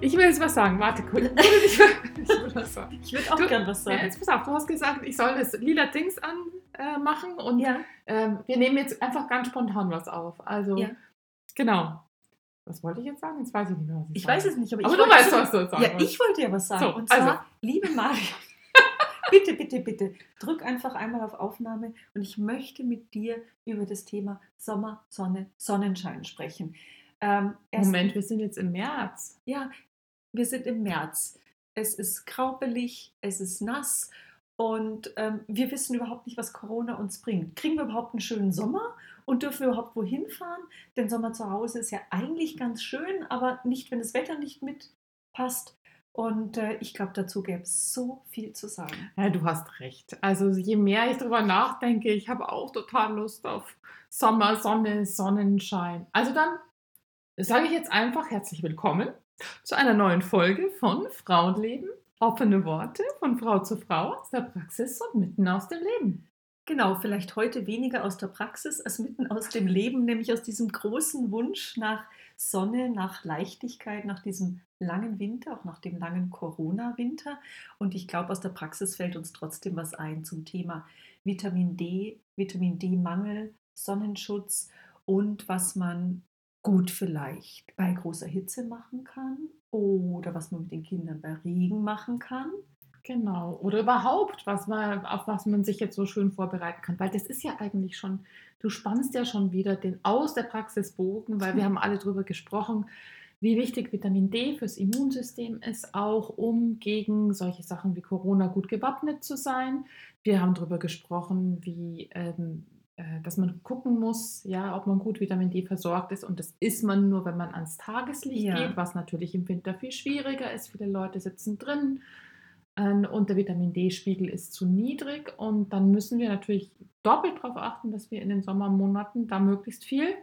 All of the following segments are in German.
Ich will jetzt was sagen. Warte kurz. Ich will was sagen. Ich würde auch Du- gern was Ja, sagen. jetzt pass auf, du hast gesagt, ich soll das lila Dings anmachen äh, und Ja. ähm, wir nehmen jetzt einfach ganz spontan was auf. Also, Ja. genau. Was wollte ich jetzt sagen? Jetzt weiß ich nicht mehr, was ich Ich weiß es nicht, aber, Aber ich du weißt, was du sagen Ja, ich wollte ja was sagen. So, und zwar, also. liebe Maria, bitte, bitte, bitte, drück einfach einmal auf Aufnahme und ich möchte mit dir über das Thema Sommer, Sonne, Sonnenschein sprechen. Ähm, Moment, wir sind jetzt im März. Ja, wir sind im März. Es ist graupelig, es ist nass und ähm, wir wissen überhaupt nicht, was Corona uns bringt. Kriegen wir überhaupt einen schönen Sommer und dürfen wir überhaupt wohin fahren? Denn Sommer zu Hause ist ja eigentlich ganz schön, aber nicht, wenn das Wetter nicht mitpasst. Und äh, ich glaube, dazu gäbe es so viel zu sagen. Ja, du hast recht. Also je mehr ich darüber nachdenke, ich habe auch total Lust auf Sommer, Sonne, Sonnenschein. Also dann sage ich jetzt einfach herzlich willkommen zu einer neuen Folge von Frauenleben. Offene Worte von Frau zu Frau aus der Praxis und mitten aus dem Leben. Genau, vielleicht heute weniger aus der Praxis als mitten aus dem Leben, nämlich aus diesem großen Wunsch nach Sonne, nach Leichtigkeit, nach diesem langen Winter, auch nach dem langen Corona-Winter. Und ich glaube, aus der Praxis fällt uns trotzdem was ein zum Thema Vitamin D, Vitamin D-Mangel, Sonnenschutz und was man gut vielleicht bei großer Hitze machen kann oder was man mit den Kindern bei Regen machen kann. Genau. Oder überhaupt, was man, auf was man sich jetzt so schön vorbereiten kann. Weil das ist ja eigentlich schon, du spannst ja schon wieder den aus der Praxis Bogen, weil wir haben alle darüber gesprochen, wie wichtig Vitamin D fürs Immunsystem ist, auch um gegen solche Sachen wie Corona gut gewappnet zu sein. Wir haben darüber gesprochen, wie ähm, äh, dass man gucken muss, ja, ob man gut Vitamin D versorgt ist. Und das ist man nur, wenn man ans Tageslicht Ja. geht, was natürlich im Winter viel schwieriger ist. Viele Leute sitzen drin ähm, und der Vitamin D-Spiegel ist zu niedrig. Und dann müssen wir natürlich doppelt darauf achten, dass wir in den Sommermonaten da möglichst viel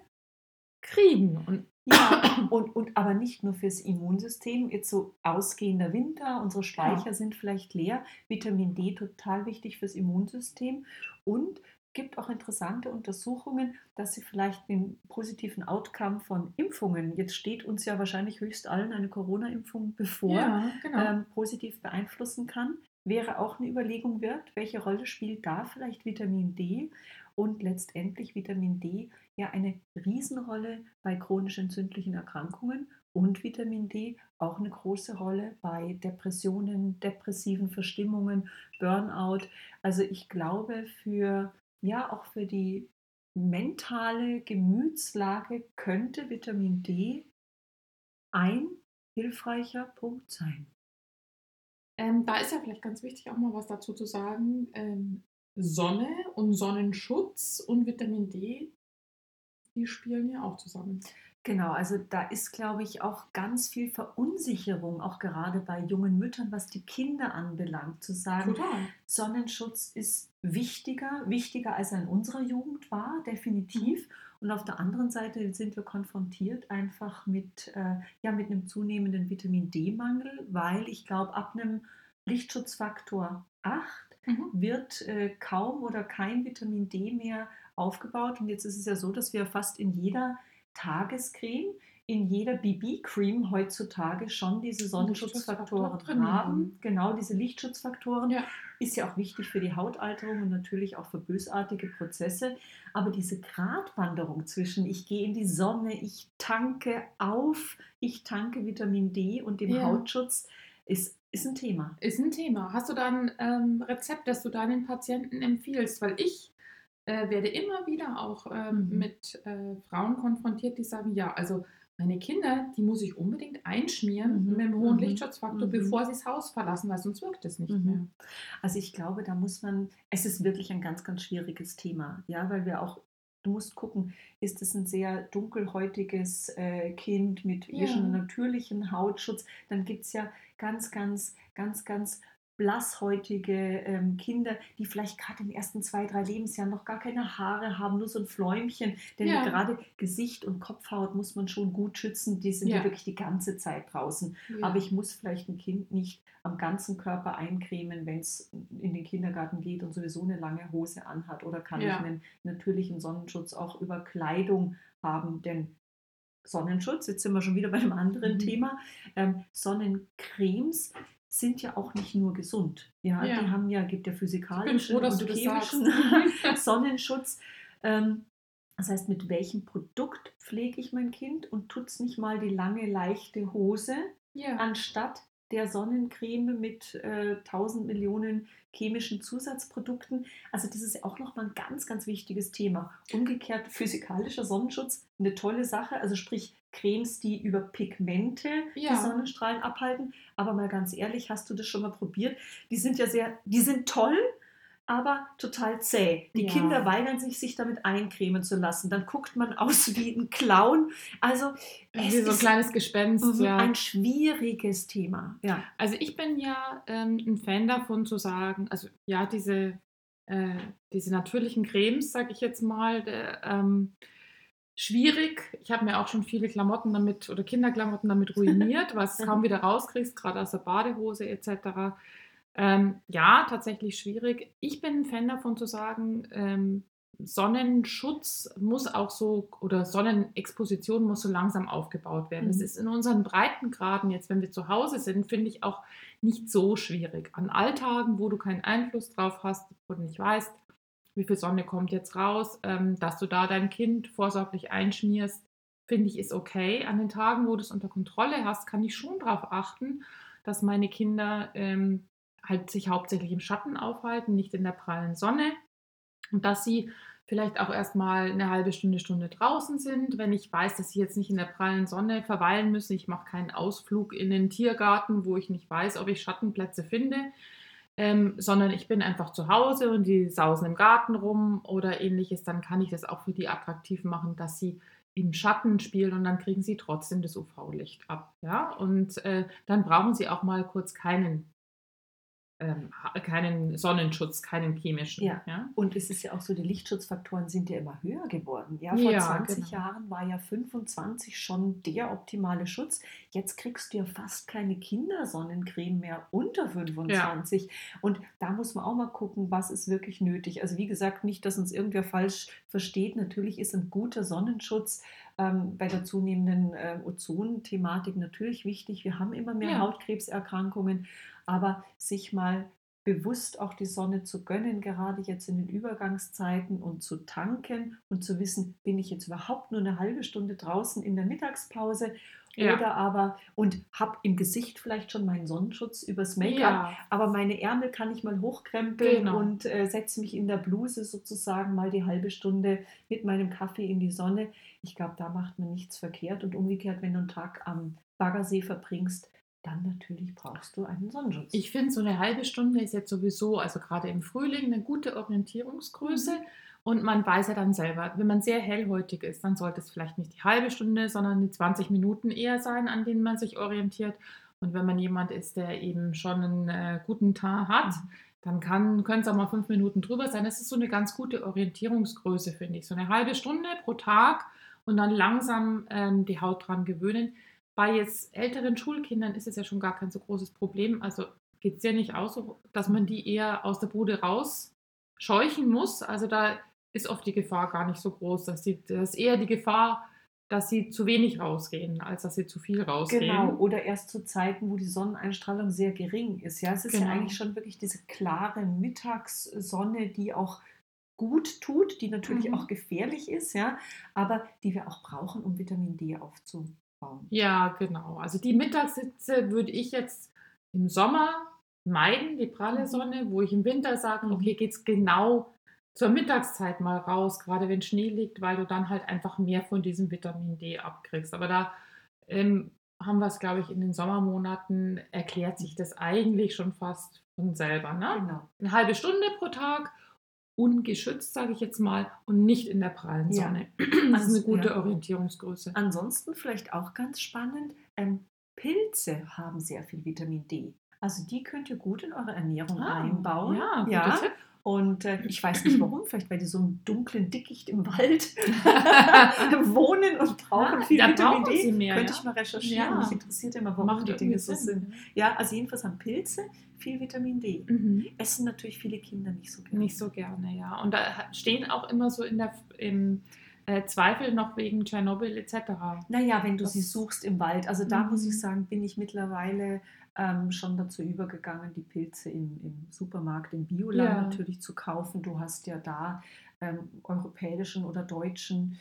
kriegen. Und Ja, und, und aber nicht nur fürs Immunsystem, jetzt so ausgehender Winter, unsere Speicher Ja. sind vielleicht leer, Vitamin D total wichtig fürs Immunsystem und gibt auch interessante Untersuchungen, dass sie vielleicht den positiven Outcome von Impfungen, jetzt steht uns ja wahrscheinlich höchst allen eine Corona-Impfung bevor, ja, genau. ähm, positiv beeinflussen kann. Wäre auch eine Überlegung wert, welche Rolle spielt da vielleicht Vitamin D und letztendlich Vitamin D ja eine Riesenrolle bei chronisch entzündlichen Erkrankungen und Vitamin D auch eine große Rolle bei Depressionen, depressiven Verstimmungen, Burnout. Also ich glaube für ja auch für die mentale Gemütslage könnte Vitamin D ein hilfreicher Punkt sein. Ähm, da ist ja vielleicht ganz wichtig, auch mal was dazu zu sagen. Ähm, Sonne und Sonnenschutz und Vitamin D, die spielen ja auch zusammen. Genau, also da ist, glaube ich, auch ganz viel Verunsicherung, auch gerade bei jungen Müttern, was die Kinder anbelangt, zu sagen, Total. Sonnenschutz ist wichtiger, wichtiger als er in unserer Jugend war, definitiv. Und auf der anderen Seite sind wir konfrontiert einfach mit, äh, ja, mit einem zunehmenden Vitamin D-Mangel, weil ich glaube, ab einem Lichtschutzfaktor 8 Mhm. wird äh, kaum oder kein Vitamin D mehr aufgebaut. Und jetzt ist es ja so, dass wir fast in jeder Tagescreme, in jeder BB-Cream heutzutage schon diese Sonnenschutzfaktoren Lichtschutzfaktor drin haben. haben. Genau, diese Lichtschutzfaktoren. Ja. Ist ja auch wichtig für die Hautalterung und natürlich auch für bösartige Prozesse. Aber diese Gratwanderung zwischen ich gehe in die Sonne, ich tanke auf, ich tanke Vitamin D und dem Ja. Hautschutz ist, ist ein Thema. Ist ein Thema. Hast du da ein ähm, Rezept, das du deinen Patienten empfiehlst? Weil ich äh, werde immer wieder auch ähm, Mhm. mit äh, Frauen konfrontiert, die sagen, ja, also meine Kinder, die muss ich unbedingt einschmieren Mhm. mit einem hohen Mhm. Lichtschutzfaktor, Mhm. bevor sie das Haus verlassen, weil sonst wirkt es nicht Mhm. mehr. Also ich glaube, da muss man, es ist wirklich ein ganz, ganz schwieriges Thema, ja, weil wir auch, du musst gucken, ist es ein sehr dunkelhäutiges äh, Kind mit Ja. natürlichen Hautschutz, dann gibt es ja ganz, ganz, ganz, ganz blasshäutige ähm, Kinder, die vielleicht gerade den ersten zwei, drei Lebensjahren noch gar keine Haare haben, nur so ein Fläumchen. Denn Ja. gerade Gesicht und Kopfhaut muss man schon gut schützen. Die sind ja, Ja. wirklich die ganze Zeit draußen. Aber ich muss vielleicht ein Kind nicht am ganzen Körper eincremen, wenn es in den Kindergarten geht und sowieso eine lange Hose anhat. Oder kann Ja. ich einen natürlichen Sonnenschutz auch über Kleidung haben? Denn Sonnenschutz, jetzt sind wir schon wieder bei einem anderen Mhm. Thema. Ähm, Sonnencremes sind ja auch nicht nur gesund. Ja, Ja. die haben ja, gibt ja physikalischen froh, und chemischen Sonnenschutz. Ähm, das heißt, mit welchem Produkt pflege ich mein Kind und tut es nicht mal die lange, leichte Hose, ja. anstatt der Sonnencreme mit äh, 1000 Millionen chemischen Zusatzprodukten. Also das ist ja auch nochmal ein ganz, ganz wichtiges Thema. Umgekehrt physikalischer Sonnenschutz, eine tolle Sache. Also sprich Cremes, die über Pigmente Ja. die Sonnenstrahlen abhalten. Aber mal ganz ehrlich, hast du das schon mal probiert? Die sind ja sehr, die sind toll, aber total zäh. Die Ja. Kinder weigern sich, sich damit eincremen zu lassen. Dann guckt man aus wie ein Clown. Also es Wie so ein ist kleines Gespenst. mhm, Ja. ein schwieriges Thema. Ja. Also ich bin ja ähm, ein Fan davon zu sagen, also ja, diese, äh, diese natürlichen Cremes, sage ich jetzt mal, der, ähm, schwierig. Ich habe mir auch schon viele Klamotten damit oder Kinderklamotten damit ruiniert, was du kaum wieder rauskriegst, gerade aus der Badehose etc. Ähm, ja, tatsächlich schwierig. Ich bin ein Fan davon zu sagen, ähm, Sonnenschutz muss auch so oder Sonnenexposition muss so langsam aufgebaut werden. Das Mhm. ist in unseren Breitengraden jetzt, wenn wir zu Hause sind, finde ich auch nicht so schwierig. An Alltagen, wo du keinen Einfluss drauf hast, wo du nicht weißt, wie viel Sonne kommt jetzt raus, ähm, dass du da dein Kind vorsorglich einschmierst, finde ich ist okay. An den Tagen, wo du es unter Kontrolle hast, kann ich schon darauf achten, dass meine Kinder ähm, halt sich hauptsächlich im Schatten aufhalten, nicht in der prallen Sonne und dass sie vielleicht auch erstmal eine halbe Stunde, Stunde draußen sind. Wenn ich weiß, dass sie jetzt nicht in der prallen Sonne verweilen müssen, ich mache keinen Ausflug in den Tiergarten, wo ich nicht weiß, ob ich Schattenplätze finde, ähm, sondern ich bin einfach zu Hause und die sausen im Garten rum oder ähnliches, dann kann ich das auch für die attraktiv machen, dass sie im Schatten spielen und dann kriegen sie trotzdem das UV-Licht ab. Ja? Und äh, dann brauchen sie auch mal kurz keinen, ähm, keinen Sonnenschutz, keinen chemischen. Ja. Ja? Und es ist ja auch so, die Lichtschutzfaktoren sind ja immer höher geworden. Ja, vor Ja, 20 genau. Jahren war ja 25 schon der optimale Schutz. Jetzt kriegst du ja fast keine Kindersonnencreme mehr unter 25. Und da muss man auch mal gucken, was ist wirklich nötig. Also wie gesagt, nicht, dass uns irgendwer falsch versteht. Natürlich ist ein guter Sonnenschutz ähm, bei der zunehmenden äh, Ozon-Thematik natürlich wichtig. Wir haben immer mehr Ja. Hautkrebserkrankungen, aber sich mal bewusst auch die Sonne zu gönnen, gerade jetzt in den Übergangszeiten und zu tanken und zu wissen, bin ich jetzt überhaupt nur eine halbe Stunde draußen in der Mittagspause Ja. oder aber und habe im Gesicht vielleicht schon meinen Sonnenschutz übers Make-up, Ja, aber meine Ärmel kann ich mal hochkrempeln Genau. und äh, setze mich in der Bluse sozusagen mal die halbe Stunde mit meinem Kaffee in die Sonne. Ich glaube, da macht man nichts verkehrt und umgekehrt, wenn du einen Tag am Baggersee verbringst, dann natürlich brauchst du einen Sonnenschutz. Ich finde, so eine halbe Stunde ist jetzt sowieso, also gerade im Frühling, eine gute Orientierungsgröße. Mhm. Und man weiß ja dann selber, wenn man sehr hellhäutig ist, dann sollte es vielleicht nicht die halbe Stunde, sondern die 20 Minuten eher sein, an denen man sich orientiert. Und wenn man jemand ist, der eben schon einen äh, guten Tag hat, Mhm. dann können es auch mal fünf Minuten drüber sein. Das ist so eine ganz gute Orientierungsgröße, finde ich. So eine halbe Stunde pro Tag und dann langsam ähm, die Haut dran gewöhnen. Bei jetzt älteren Schulkindern ist es ja schon gar kein so großes Problem. Also geht es ja nicht aus, dass man die eher aus der Bude rausscheuchen muss. Also da ist oft die Gefahr gar nicht so groß, dass die, das ist eher die Gefahr, dass sie zu wenig rausgehen, als dass sie zu viel rausgehen. Genau, oder erst zu Zeiten, wo die Sonneneinstrahlung sehr gering ist. Ja, es ist Genau. ja eigentlich schon wirklich diese klare Mittagssonne, die auch gut tut, die natürlich Mhm. auch gefährlich ist, ja, aber die wir auch brauchen, um Vitamin D aufzubauen. Ja, genau. Also die Mittagssitze würde ich jetzt im Sommer meiden, die pralle Mhm. Sonne, wo ich im Winter sage, Mhm. okay, geht es genau zur Mittagszeit mal raus, gerade wenn Schnee liegt, weil du dann halt einfach mehr von diesem Vitamin D abkriegst. Aber da ähm, haben wir es, glaube ich, in den Sommermonaten erklärt sich das eigentlich schon fast von selber. Ne? Genau. Eine halbe Stunde pro Tag, ungeschützt, sage ich jetzt mal, und nicht in der prallen Ja. Sonne. Das ist eine gute ja. Orientierungsgröße. Ansonsten vielleicht auch ganz spannend, ähm, Pilze haben sehr viel Vitamin D. Also die könnt ihr gut in eure Ernährung Ah, einbauen. Ja, guter ja. Tipp. Und äh, ich weiß nicht warum, vielleicht weil die so im dunklen Dickicht im Wald wohnen und brauchen Ah, viel da Vitamin brauchen D. mehr, Könnte ja. ich mal recherchieren. Ja. Mich interessiert immer, warum Macht die Dinge so sind. Ja, also jedenfalls haben Pilze viel Vitamin D. Mhm. Essen natürlich viele Kinder nicht so gerne. Nicht so gerne, ja. Und da stehen auch immer so in der, im äh, Zweifel noch wegen Tschernobyl etc. Naja, wenn du Das- sie suchst im Wald. Also da muss Mhm. ich sagen, bin ich mittlerweile ähm, schon dazu übergegangen, die Pilze im, im Supermarkt, im Bioland Ja. natürlich zu kaufen. Du hast ja da ähm, europäischen oder deutschen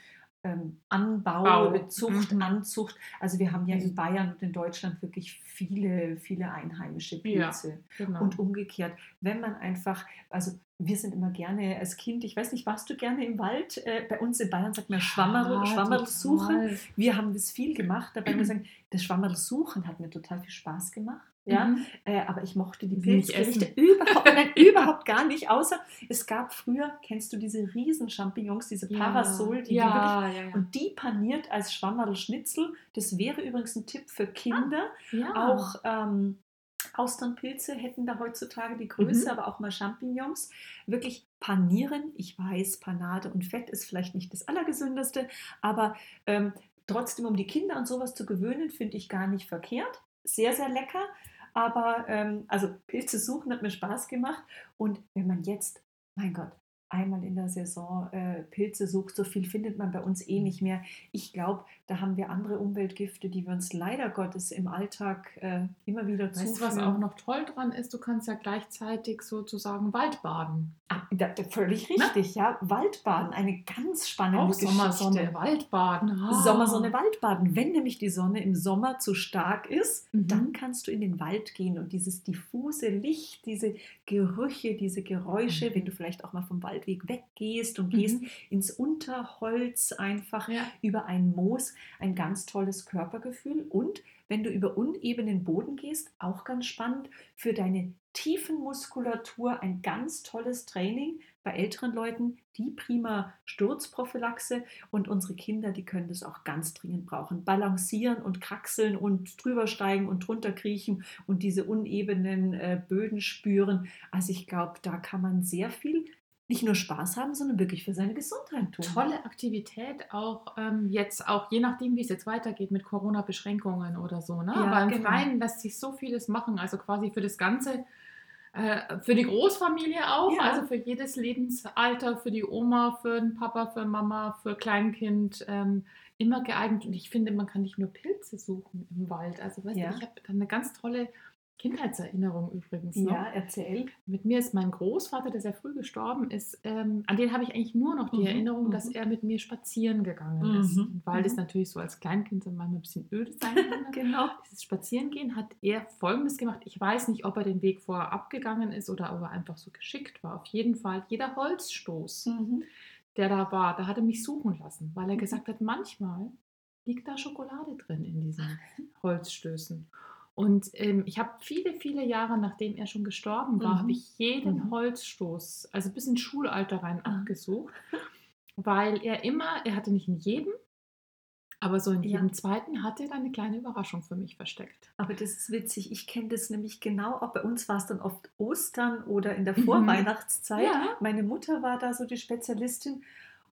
ähm, Anbau, Bau. Zucht, Mhm. Anzucht. Also wir haben ja in Mhm. Bayern und in Deutschland wirklich viele, viele einheimische Ja. Pilze. Genau. Und umgekehrt, wenn man einfach, also wir sind immer gerne als Kind, ich weiß nicht, warst du gerne im Wald? Äh, bei uns in Bayern sagt man Schwammerl, Ja, Schwammerl suchen. Wir haben das viel gemacht, dabei muss ich sagen, das Schwammerl suchen hat mir total viel Spaß gemacht. Ja, Mhm. äh, aber ich mochte die Pilzgerichte überhaupt, nein, überhaupt gar nicht, außer es gab früher, kennst du diese riesen Champignons, diese Ja. Parasol, die, die wirklich ja, ja, ja. und die paniert als Schwammerl-Schnitzel. Das wäre übrigens ein Tipp für Kinder. ja. Auch ähm, Austernpilze hätten da heutzutage die Größe, Mhm. aber auch mal Champignons. Wirklich panieren. Ich weiß, Panade und Fett ist vielleicht nicht das Allergesündeste, aber ähm, trotzdem, um die Kinder an sowas zu gewöhnen, finde ich gar nicht verkehrt. Sehr, sehr lecker. Aber ähm, also Pilze suchen hat mir Spaß gemacht. Und wenn man jetzt, mein Gott, einmal in der Saison äh, Pilze sucht, so viel findet man bei uns eh nicht mehr. Ich glaube, da haben wir andere Umweltgifte, die wir uns leider Gottes im Alltag äh, immer wieder Weißt du, was zuführen. auch noch toll dran ist? Du kannst ja gleichzeitig sozusagen Waldbaden. Ah, da, da, völlig Ne? richtig, ja. Waldbaden, eine ganz spannende Auch Geschichte. Sommersonne, Waldbaden. Ah. Sommersonne, Waldbaden. Wenn nämlich die Sonne im Sommer zu stark ist, Mhm. dann kannst du in den Wald gehen und dieses diffuse Licht, diese Gerüche, diese Geräusche, Mhm. wenn du vielleicht auch mal vom Waldweg weggehst und Mhm. gehst ins Unterholz einfach Ja. über ein Moos, ein ganz tolles Körpergefühl und wenn du über unebenen Boden gehst, auch ganz spannend für deine Tiefenmuskulatur ein ganz tolles Training bei älteren Leuten, die prima Sturzprophylaxe und unsere Kinder, die können das auch ganz dringend brauchen. Balancieren und kraxeln und drübersteigen und drunter kriechen und diese unebenen äh, Böden spüren. Also ich glaube, da kann man sehr viel nicht nur Spaß haben, sondern wirklich für seine Gesundheit tun. Tolle Aktivität, auch ähm, jetzt, auch je nachdem, wie es jetzt weitergeht mit Corona-Beschränkungen oder so. Ne? Ja, Aber im genau. Freien lässt sich so vieles machen, also quasi für das Ganze, äh, für die Großfamilie auch, Ja. also für jedes Lebensalter, für die Oma, für den Papa, für Mama, für Kleinkind. Ähm, immer geeignet und ich finde, man kann nicht nur Pilze suchen im Wald. Also weißt Ja. du, ich habe eine ganz tolle Kindheitserinnerung übrigens. noch. Ja, erzähl. Mit mir ist mein Großvater, der sehr früh gestorben ist, ähm, an den habe ich eigentlich nur noch die Mhm, Erinnerung, dass mhm. er mit mir spazieren gegangen Mhm, ist. Und weil das mhm. natürlich so als Kleinkind so manchmal ein bisschen öde sein kann. Genau. Dieses Spazierengehen hat er folgendes gemacht. Ich weiß nicht, ob er den Weg vorher abgegangen ist oder ob er einfach so geschickt war. Auf jeden Fall, jeder Holzstoß, Mhm. der da war, da hat er mich suchen lassen, weil er gesagt hat, manchmal liegt da Schokolade drin in diesen Holzstößen. Und ähm, ich habe viele, viele Jahre, nachdem er schon gestorben war, Mhm. habe ich jeden Mhm. Holzstoß, also bis ins Schulalter rein, Ah. abgesucht, weil er immer, er hatte nicht in jedem, aber so in Ja. jedem zweiten hatte er eine kleine Überraschung für mich versteckt. Aber das ist witzig. Ich kenne das nämlich genau. Auch bei uns war es dann oft Ostern oder in der Mhm. Vorweihnachtszeit. Ja. Meine Mutter war da so die Spezialistin.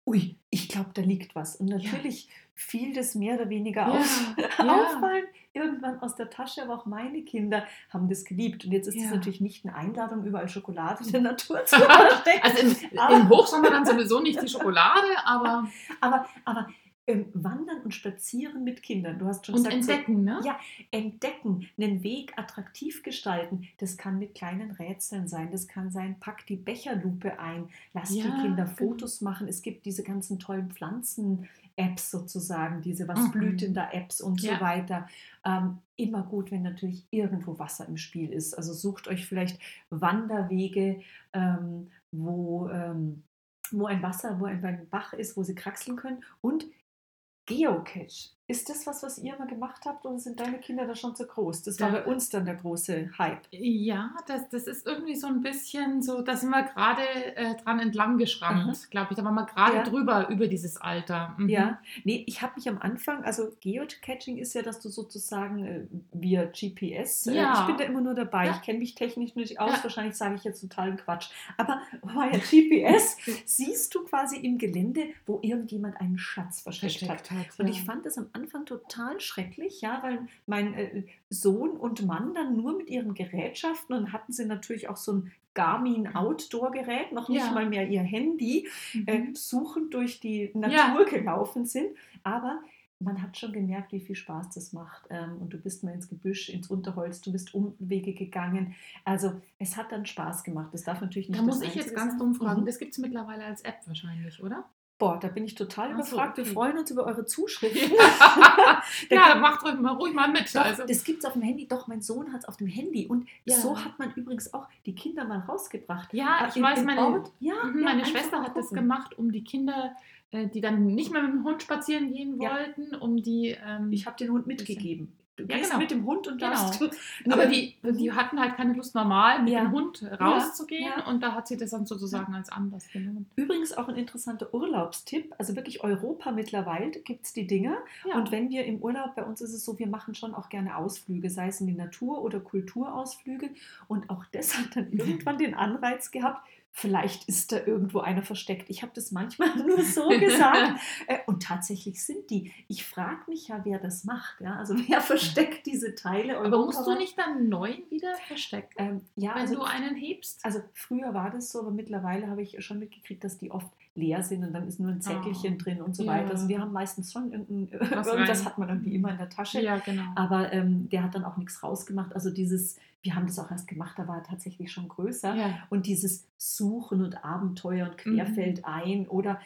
Ui, ich glaube, da liegt was. Und natürlich fiel das mehr oder weniger Ja, auf, ja. auffallen. Irgendwann aus der Tasche, aber auch meine Kinder haben das geliebt. Und jetzt ist es Ja. natürlich nicht eine Einladung, überall Schokolade in der Natur zu verstecken. Also im, im Hochsommer dann sowieso nicht die Schokolade, aber aber aber ähm, Wandern und Spazieren mit Kindern. Du hast schon und gesagt, so- entdecken, ne? Ja, entdecken, einen Weg attraktiv gestalten. Das kann mit kleinen Rätseln sein. Das kann sein, pack die Becherlupe ein, lass Ja, die Kinder genau. Fotos machen. Es gibt diese ganzen tollen Pflanzen-Apps sozusagen, diese Was Mhm. blüht denn da Apps und Ja. so weiter. Ähm, immer gut, wenn natürlich irgendwo Wasser im Spiel ist. Also sucht euch vielleicht Wanderwege, ähm, wo, ähm, wo ein Wasser, wo ein, ein Bach ist, wo sie kraxeln können. Und Geocache. Ist das was, was ihr mal gemacht habt oder sind deine Kinder da schon zu groß? Das war bei uns dann der große Hype. Ja, das, das ist irgendwie so ein bisschen so, da sind wir gerade äh, dran entlang geschrammt, glaube ich. Da waren wir gerade Ja. drüber, über dieses Alter. Mhm. Ja, nee, ich habe mich am Anfang, also Geocaching ist ja, dass du sozusagen äh, via GPS, äh, Ja. ich bin da immer nur dabei, Ja. ich kenne mich technisch nicht aus, wahrscheinlich sage ich jetzt totalen Quatsch, aber via GPS siehst du quasi im Gelände, wo irgendjemand einen Schatz versteckt, hat. Versteckt hat. Und ja. ich fand das am Anfang total schrecklich, ja, weil mein äh, Sohn und Mann dann nur mit ihren Gerätschaften und hatten sie natürlich auch so ein Garmin Outdoor-Gerät, noch nicht Ja. mal mehr ihr Handy, äh, Mhm. suchend durch die Natur gelaufen sind. Aber man hat schon gemerkt, wie viel Spaß das macht. Ähm, und du bist mal ins Gebüsch, ins Unterholz, du bist Umwege gegangen. Also es hat dann Spaß gemacht. Das darf natürlich nicht Da muss ich jetzt ganz sein. dumm fragen. Mhm. Das gibt es mittlerweile als App wahrscheinlich, oder? Boah, da bin ich total Ach so, überfragt. Wir okay. freuen uns über eure Zuschriften. Ja, kann- macht ruhig mal, ruhig mal mit. Doch, also. das gibt es auf dem Handy. Doch, mein Sohn hat es auf dem Handy. Und Ja. so hat man übrigens auch die Kinder mal rausgebracht. Ja, Äh, ich im- weiß, meine, ja, Mhm, ja, meine Schwester hat das gemacht, um die Kinder, äh, die dann nicht mehr mit dem Hund spazieren gehen Ja. wollten, um die. Ähm, Ich habe den Hund mitgegeben. Du Ja, gehst genau. mit dem Hund und Genau. darfst. aber die, die hatten halt keine Lust, normal mit Ja. dem Hund rauszugehen ja. und da hat sie das dann sozusagen als Anlass genommen. Übrigens auch ein interessanter Urlaubstipp. Also wirklich Europa mittlerweile gibt es die Dinger. Ja. Und wenn wir im Urlaub, bei uns ist es so, wir machen schon auch gerne Ausflüge, sei es in die Natur oder Kulturausflüge. Und auch das hat dann irgendwann den Anreiz gehabt, vielleicht ist da irgendwo einer versteckt. Ich habe das manchmal nur so gesagt. Äh, Und tatsächlich sind die. Ich frage mich ja, wer das macht. Ja? Also wer versteckt diese Teile? aber musst du nicht dann neuen wieder verstecken, Ähm, ja, wenn also du einen hebst? also früher war das so, aber mittlerweile habe ich schon mitgekriegt, dass die oft leer sind und dann ist nur ein Zettelchen Oh. drin und so Ja. weiter. Also wir haben meistens schon irgendwas rein. hat man irgendwie immer in der Tasche. ja, genau. Aber ähm, der hat dann auch nichts rausgemacht. Also dieses, wir haben das auch erst gemacht, da war er tatsächlich schon größer. ja. Und dieses Suchen und Abenteuer und Mhm. querfeld ein oder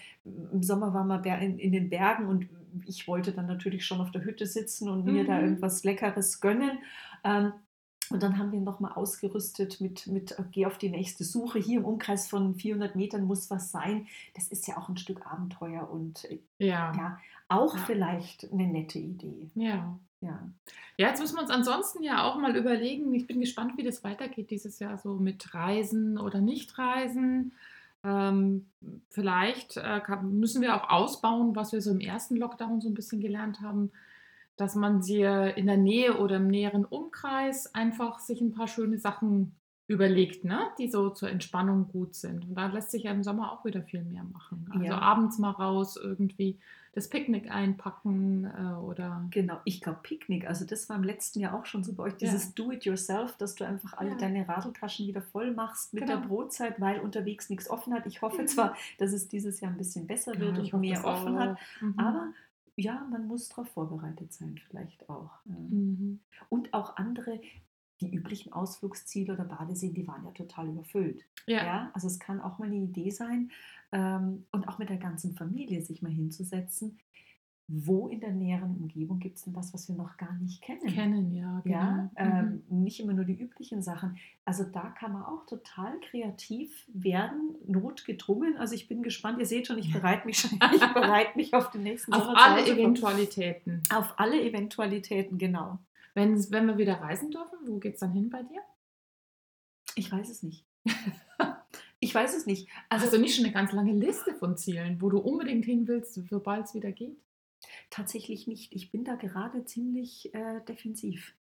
im Sommer waren wir in, in den Bergen und ich wollte dann natürlich schon auf der Hütte sitzen und mir da Mhm. irgendwas Leckeres gönnen. Ähm, und dann haben wir nochmal ausgerüstet mit, mit äh, geh auf die nächste Suche. Hier im Umkreis von 400 Metern muss was sein. Das ist ja auch ein Stück Abenteuer und äh, Ja. ja, auch Ja. vielleicht eine nette Idee. ja. Ja. Ja, jetzt müssen wir uns ansonsten ja auch mal überlegen. Ich bin gespannt, wie das weitergeht dieses Jahr, so mit Reisen oder Nicht-Reisen. Ähm, vielleicht äh, müssen wir auch ausbauen, was wir so im ersten Lockdown so ein bisschen gelernt haben, dass man sich in der Nähe oder im näheren Umkreis einfach sich ein paar schöne Sachen überlegt, ne? die so zur Entspannung gut sind. Und da lässt sich ja im Sommer auch wieder viel mehr machen. Also Ja. abends mal raus irgendwie das Picknick einpacken äh, oder Genau, ich glaube Picknick, also das war im letzten Jahr auch schon so bei euch, Ja. dieses Do-it-yourself, dass du einfach alle Ja. deine Radeltaschen wieder voll machst mit der Genau. Brotzeit, weil unterwegs nichts offen hat. Ich hoffe Mhm. zwar, dass es dieses Jahr ein bisschen besser Ja, wird und hoffe mehr offen hat. Mhm. aber ja, man muss darauf vorbereitet sein, vielleicht auch. Mhm. Und auch andere, die üblichen Ausflugsziele oder Badeseen, die waren ja total überfüllt. Ja. Ja, also es kann auch mal eine Idee sein ähm, und auch mit der ganzen Familie sich mal hinzusetzen. Wo in der näheren Umgebung gibt es denn was, was wir noch gar nicht kennen? kennen, ja, genau. Ja, Mhm. ähm, nicht immer nur die üblichen Sachen. Also da kann man auch total kreativ werden, notgedrungen. Also ich bin gespannt. Ihr seht schon, ich bereite mich schon, ich bereite mich auf den nächsten Auf alle. Eventualitäten. Auf alle Eventualitäten, genau. Wenn, wenn wir wieder reisen dürfen, wo geht es dann hin bei dir? Ich weiß es nicht. ich weiß es nicht. Also Hast du nicht schon eine ganz lange Liste von Zielen, wo du unbedingt hin willst, sobald es wieder geht? Tatsächlich nicht. Ich bin da gerade ziemlich äh, defensiv.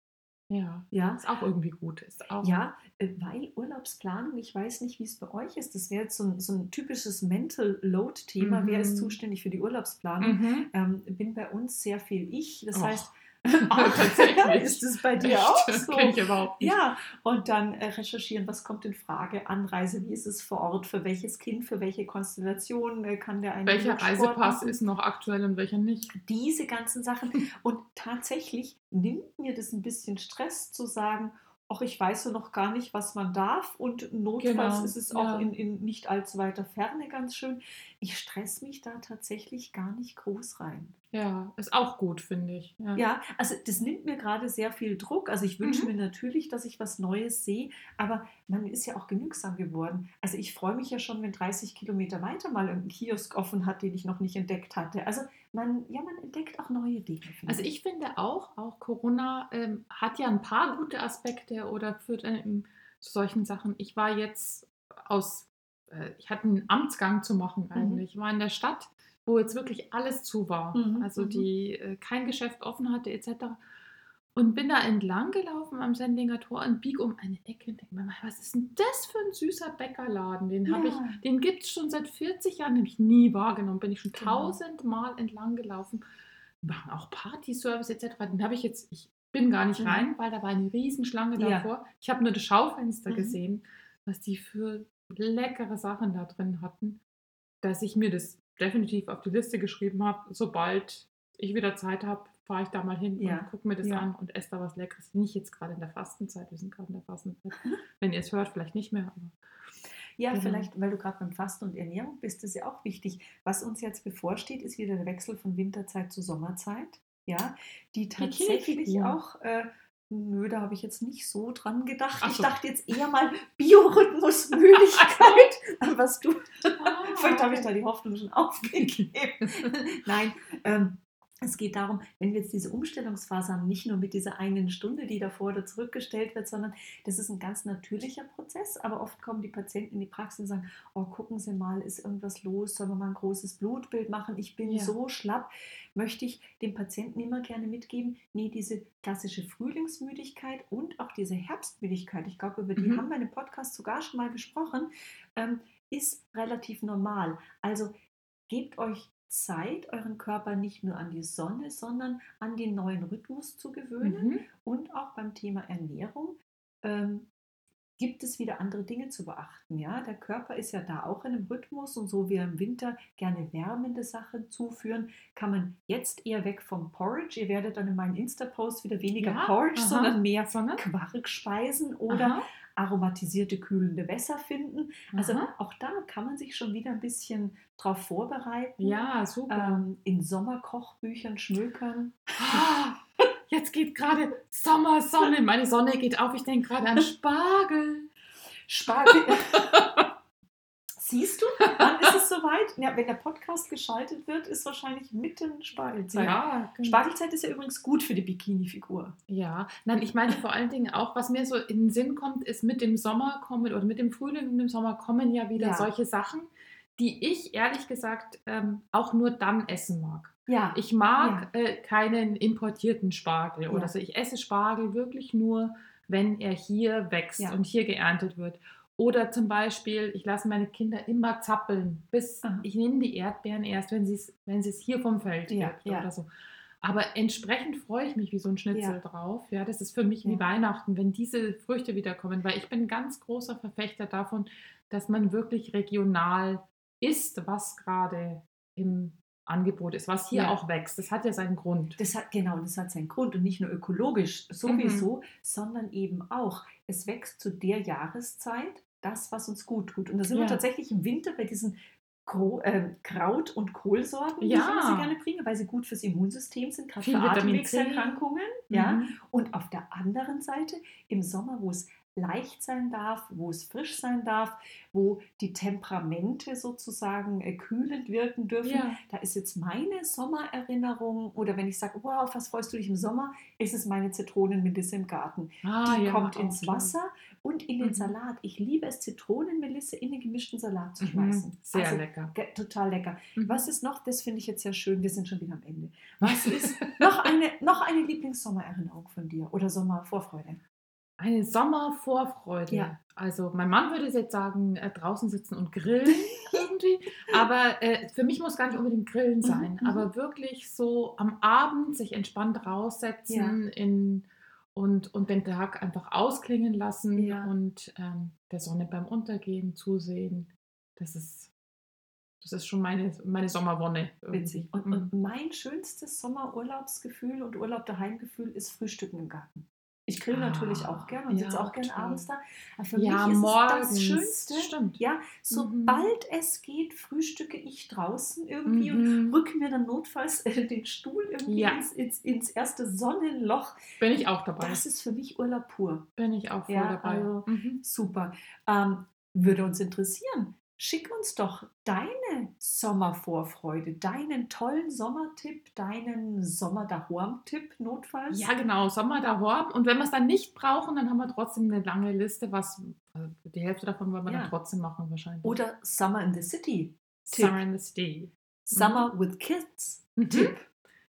Ja, Ja, ist auch irgendwie gut. Ist auch, Ja, äh, weil Urlaubsplanung, ich weiß nicht, wie es bei euch ist. Das wäre jetzt so ein, so ein typisches Mental Load-Thema. Wer ist Mhm. zuständig für die Urlaubsplanung? Mhm. Ähm, bin bei uns sehr viel ich. Das Och. heißt, Ah, tatsächlich. ist es bei dir Echt? auch Das so? kenne ich überhaupt nicht. Ja, und dann äh, recherchieren, was kommt in Frage, Anreise, wie ist es vor Ort, für welches Kind, für welche Konstellation äh, kann der eine Welcher Reisepass machen? ist noch aktuell und welcher nicht? diese ganzen Sachen. Und tatsächlich nimmt mir das ein bisschen Stress zu sagen, ach, ich weiß ja noch gar nicht, was man darf. Und notfalls Genau, ist es auch ja. in, in nicht allzu weiter Ferne ganz schön. Ich stress mich da tatsächlich gar nicht groß rein. Ja, ist auch gut, finde ich. Ja. Ja, also das nimmt mir gerade sehr viel Druck. Also ich wünsche Mhm. mir natürlich, dass ich was Neues sehe, aber man ist ja auch genügsam geworden. Also ich freue mich ja schon, wenn 30 Kilometer weiter mal ein Kiosk offen hat, den ich noch nicht entdeckt hatte. Also man, ja, man entdeckt auch neue Dinge. Also ich finde auch, auch Corona ähm, hat ja ein paar gute Aspekte oder führt ähm, zu solchen Sachen. Ich war jetzt aus, ich hatte einen Amtsgang zu machen eigentlich. Ich war in der Stadt, wo jetzt wirklich alles zu war. Mhm, Also mhm. die äh, kein Geschäft offen hatte etc. Und bin da entlang gelaufen am Sendinger Tor und bieg um eine Ecke und denke mir, mal, was ist denn das für ein süßer Bäckerladen? Den habe Ja. ich, den gibt es schon seit 40 Jahren, nämlich nie wahrgenommen. Bin ich schon Genau. tausendmal entlang gelaufen machen auch Partyservice etc. Den habe ich jetzt, ich bin gar nicht Mhm. rein, weil da war eine Riesenschlange Ja. davor. Ich habe nur das Schaufenster Mhm. gesehen. was die für leckere Sachen da drin hatten, dass ich mir das definitiv auf die Liste geschrieben habe. Sobald ich wieder Zeit habe, fahre ich da mal hin Ja, und gucke mir das ja. an und esse da was Leckeres. Nicht jetzt gerade in der Fastenzeit, wir sind gerade in der Fastenzeit. Wenn ihr es hört, vielleicht nicht mehr. Ja, Genau. vielleicht, weil du gerade beim Fasten und Ernährung bist, ist ja auch wichtig. Was uns jetzt bevorsteht, ist wieder der Wechsel von Winterzeit zu Sommerzeit. Ja, die tatsächlich Bikini-Figur. auch, äh, nö, da habe ich jetzt nicht so dran gedacht. Ach Ich so. dachte jetzt eher mal Biorhythmus, Müdigkeit, was du Ah, Vielleicht habe ich da die Hoffnung schon aufgegeben. Nein, ähm, es geht darum, wenn wir jetzt diese Umstellungsphase haben, nicht nur mit dieser einen Stunde, die davor oder zurückgestellt wird, sondern das ist ein ganz natürlicher Prozess. Aber oft kommen die Patienten in die Praxis und sagen, oh, gucken Sie mal, ist irgendwas los? Sollen wir mal ein großes Blutbild machen? Ich bin Ja. so schlapp. Möchte ich dem Patienten immer gerne mitgeben, nee, diese klassische Frühlingsmüdigkeit und auch diese Herbstmüdigkeit, ich glaube, über die Mhm. haben wir in dem Podcast sogar schon mal gesprochen, ähm, ist relativ normal. Also gebt euch Zeit, euren Körper nicht nur an die Sonne, sondern an den neuen Rhythmus zu gewöhnen. Mhm. Und auch beim Thema Ernährung ähm, gibt es wieder andere Dinge zu beachten. Ja? Der Körper ist ja da auch in einem Rhythmus und so wie im Winter gerne wärmende Sachen zuführen, kann man jetzt eher weg vom Porridge. Ihr werdet dann in meinen Insta-Post wieder weniger Ja, Porridge, aha. sondern mehr Sondern? Quarkspeisen oder Aha, aromatisierte kühlende Wässer finden. Also aha. auch da kann man sich schon wieder ein bisschen drauf vorbereiten. Ja, super. Ähm, in Sommerkochbüchern schmökern. Ah, Jetzt geht gerade Sommersonne. Meine Sonne geht auf. Ich denke gerade an Spargel. Spargel. Siehst du, wann ist es soweit? Ja, wenn der Podcast geschaltet wird, ist wahrscheinlich mitten Spargelzeit. Ja, genau. Spargelzeit ist ja übrigens gut für die Bikini-Figur. Ja, nein, ich meine vor allen Dingen auch, was mir so in den Sinn kommt, ist mit dem Sommer kommen oder mit dem Frühling und dem Sommer kommen ja wieder Ja. solche Sachen, die ich ehrlich gesagt ähm, auch nur dann essen mag. Ja, Ich mag äh, keinen importierten Spargel oder Ja. so. Ich esse Spargel wirklich nur, wenn er hier wächst Ja. und hier geerntet wird. Oder zum Beispiel, ich lasse meine Kinder immer zappeln, bis Aha. ich nehme die Erdbeeren erst, wenn sie es wenn es hier vom Feld Ja, gibt ja. oder so. Aber entsprechend freue ich mich wie so ein Schnitzel Ja. drauf. Ja, das ist für mich wie. Weihnachten, wenn diese Früchte wiederkommen, weil ich bin ein ganz großer Verfechter davon, dass man wirklich regional isst, was gerade im Angebot ist, was hier Ja. auch wächst. Das hat ja seinen Grund. Das hat, genau, das hat seinen Grund und nicht nur ökologisch sowieso, sondern eben auch, es wächst zu der Jahreszeit das, was uns gut tut. Und da sind wir Ja. tatsächlich im Winter bei diesen Gro ähm, Kraut- und Kohlsorten, die ich Ja. immer so gerne bringe, weil sie gut fürs Immunsystem sind, gerade für. Atemwegserkrankungen. Ja. Mhm. Und auf der anderen Seite im Sommer, wo es leicht sein darf, wo es frisch sein darf, wo die Temperamente sozusagen äh, kühlend wirken dürfen, Ja. da ist jetzt meine Sommererinnerung oder wenn ich sage, wow, was freust du dich im Sommer, ist es meine Zitronenmelisse im Garten. Ah, Die ja, kommt ins. Wasser und in den Mhm. Salat. Ich liebe es, Zitronenmelisse in den gemischten Salat zu Mhm. schmeißen. Sehr Also, lecker. Total lecker. Mhm. Was ist noch, das finde ich jetzt sehr schön, wir sind schon wieder am Ende. Was ist noch eine, noch eine Lieblingssommererinnerung von dir oder Sommervorfreude? Eine Sommervorfreude. Ja. Also mein Mann würde jetzt sagen, äh, draußen sitzen und grillen irgendwie. Aber äh, für mich muss gar nicht unbedingt Grillen sein. mhm. Aber wirklich so am Abend sich entspannt raussetzen in, und, und den Tag einfach ausklingen lassen Ja. und ähm, der Sonne beim Untergehen zusehen. Das ist, das ist schon meine, meine Sommerwonne. irgendwie. Witzig. Und, Mhm. und mein schönstes Sommerurlaubsgefühl und Urlaub daheimgefühl ist Frühstücken im Garten. Ich grill Ah, natürlich auch gerne und ja, sitze auch gerne toll. abends da. Aber für ja, mich ist morgens. das Schönste. Stimmt. Ja, Mhm. sobald es geht, frühstücke ich draußen irgendwie und Mhm. rücke mir dann notfalls äh, den Stuhl irgendwie Ja. ins, ins, ins erste Sonnenloch. Bin ich auch dabei. Das ist für mich Urlaub pur. Bin ich auch voll Ja, dabei. also- mhm. Super. Ähm, würde uns interessieren. Schick uns doch deine Sommervorfreude, deinen tollen Sommertipp, deinen Sommer daheim-Tipp notfalls. Ja, genau, Sommer da Horben. Und wenn wir es dann nicht brauchen, dann haben wir trotzdem eine lange Liste, was also die Hälfte davon wollen wir Ja. dann trotzdem machen wahrscheinlich. Oder Summer in the City. Tipp. Summer in the City. Summer with Kids. Mhm. Tipp.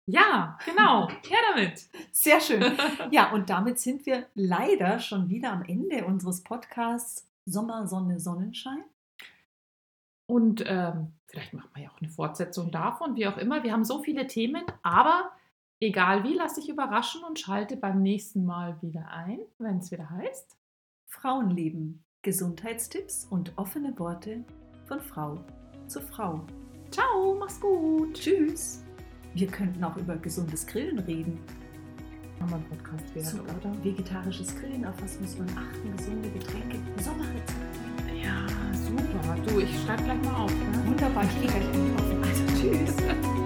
Ja, genau. Her damit. Sehr schön. Ja, und damit sind wir leider schon wieder am Ende unseres Podcasts Sommer, Sonne, Sonnenschein. Und ähm, vielleicht machen wir ja auch eine Fortsetzung davon, wie auch immer. Wir haben so viele Themen, aber egal wie, lass dich überraschen und schalte beim nächsten Mal wieder ein, wenn es wieder heißt. Frauenleben. Gesundheitstipps und offene Worte von Frau zu Frau. Ciao, mach's gut. Tschüss. Wir könnten auch über gesundes Grillen reden. Wir einen Podcast wert, So, oder? vegetarisches Grillen, auf was muss man achten? Gesunde Getränke, Sommerrezepte. Ja, super. Du, ich schreibe gleich mal auf. Ne? Wunderbar, ich gehe gleich einkaufen. Also tschüss.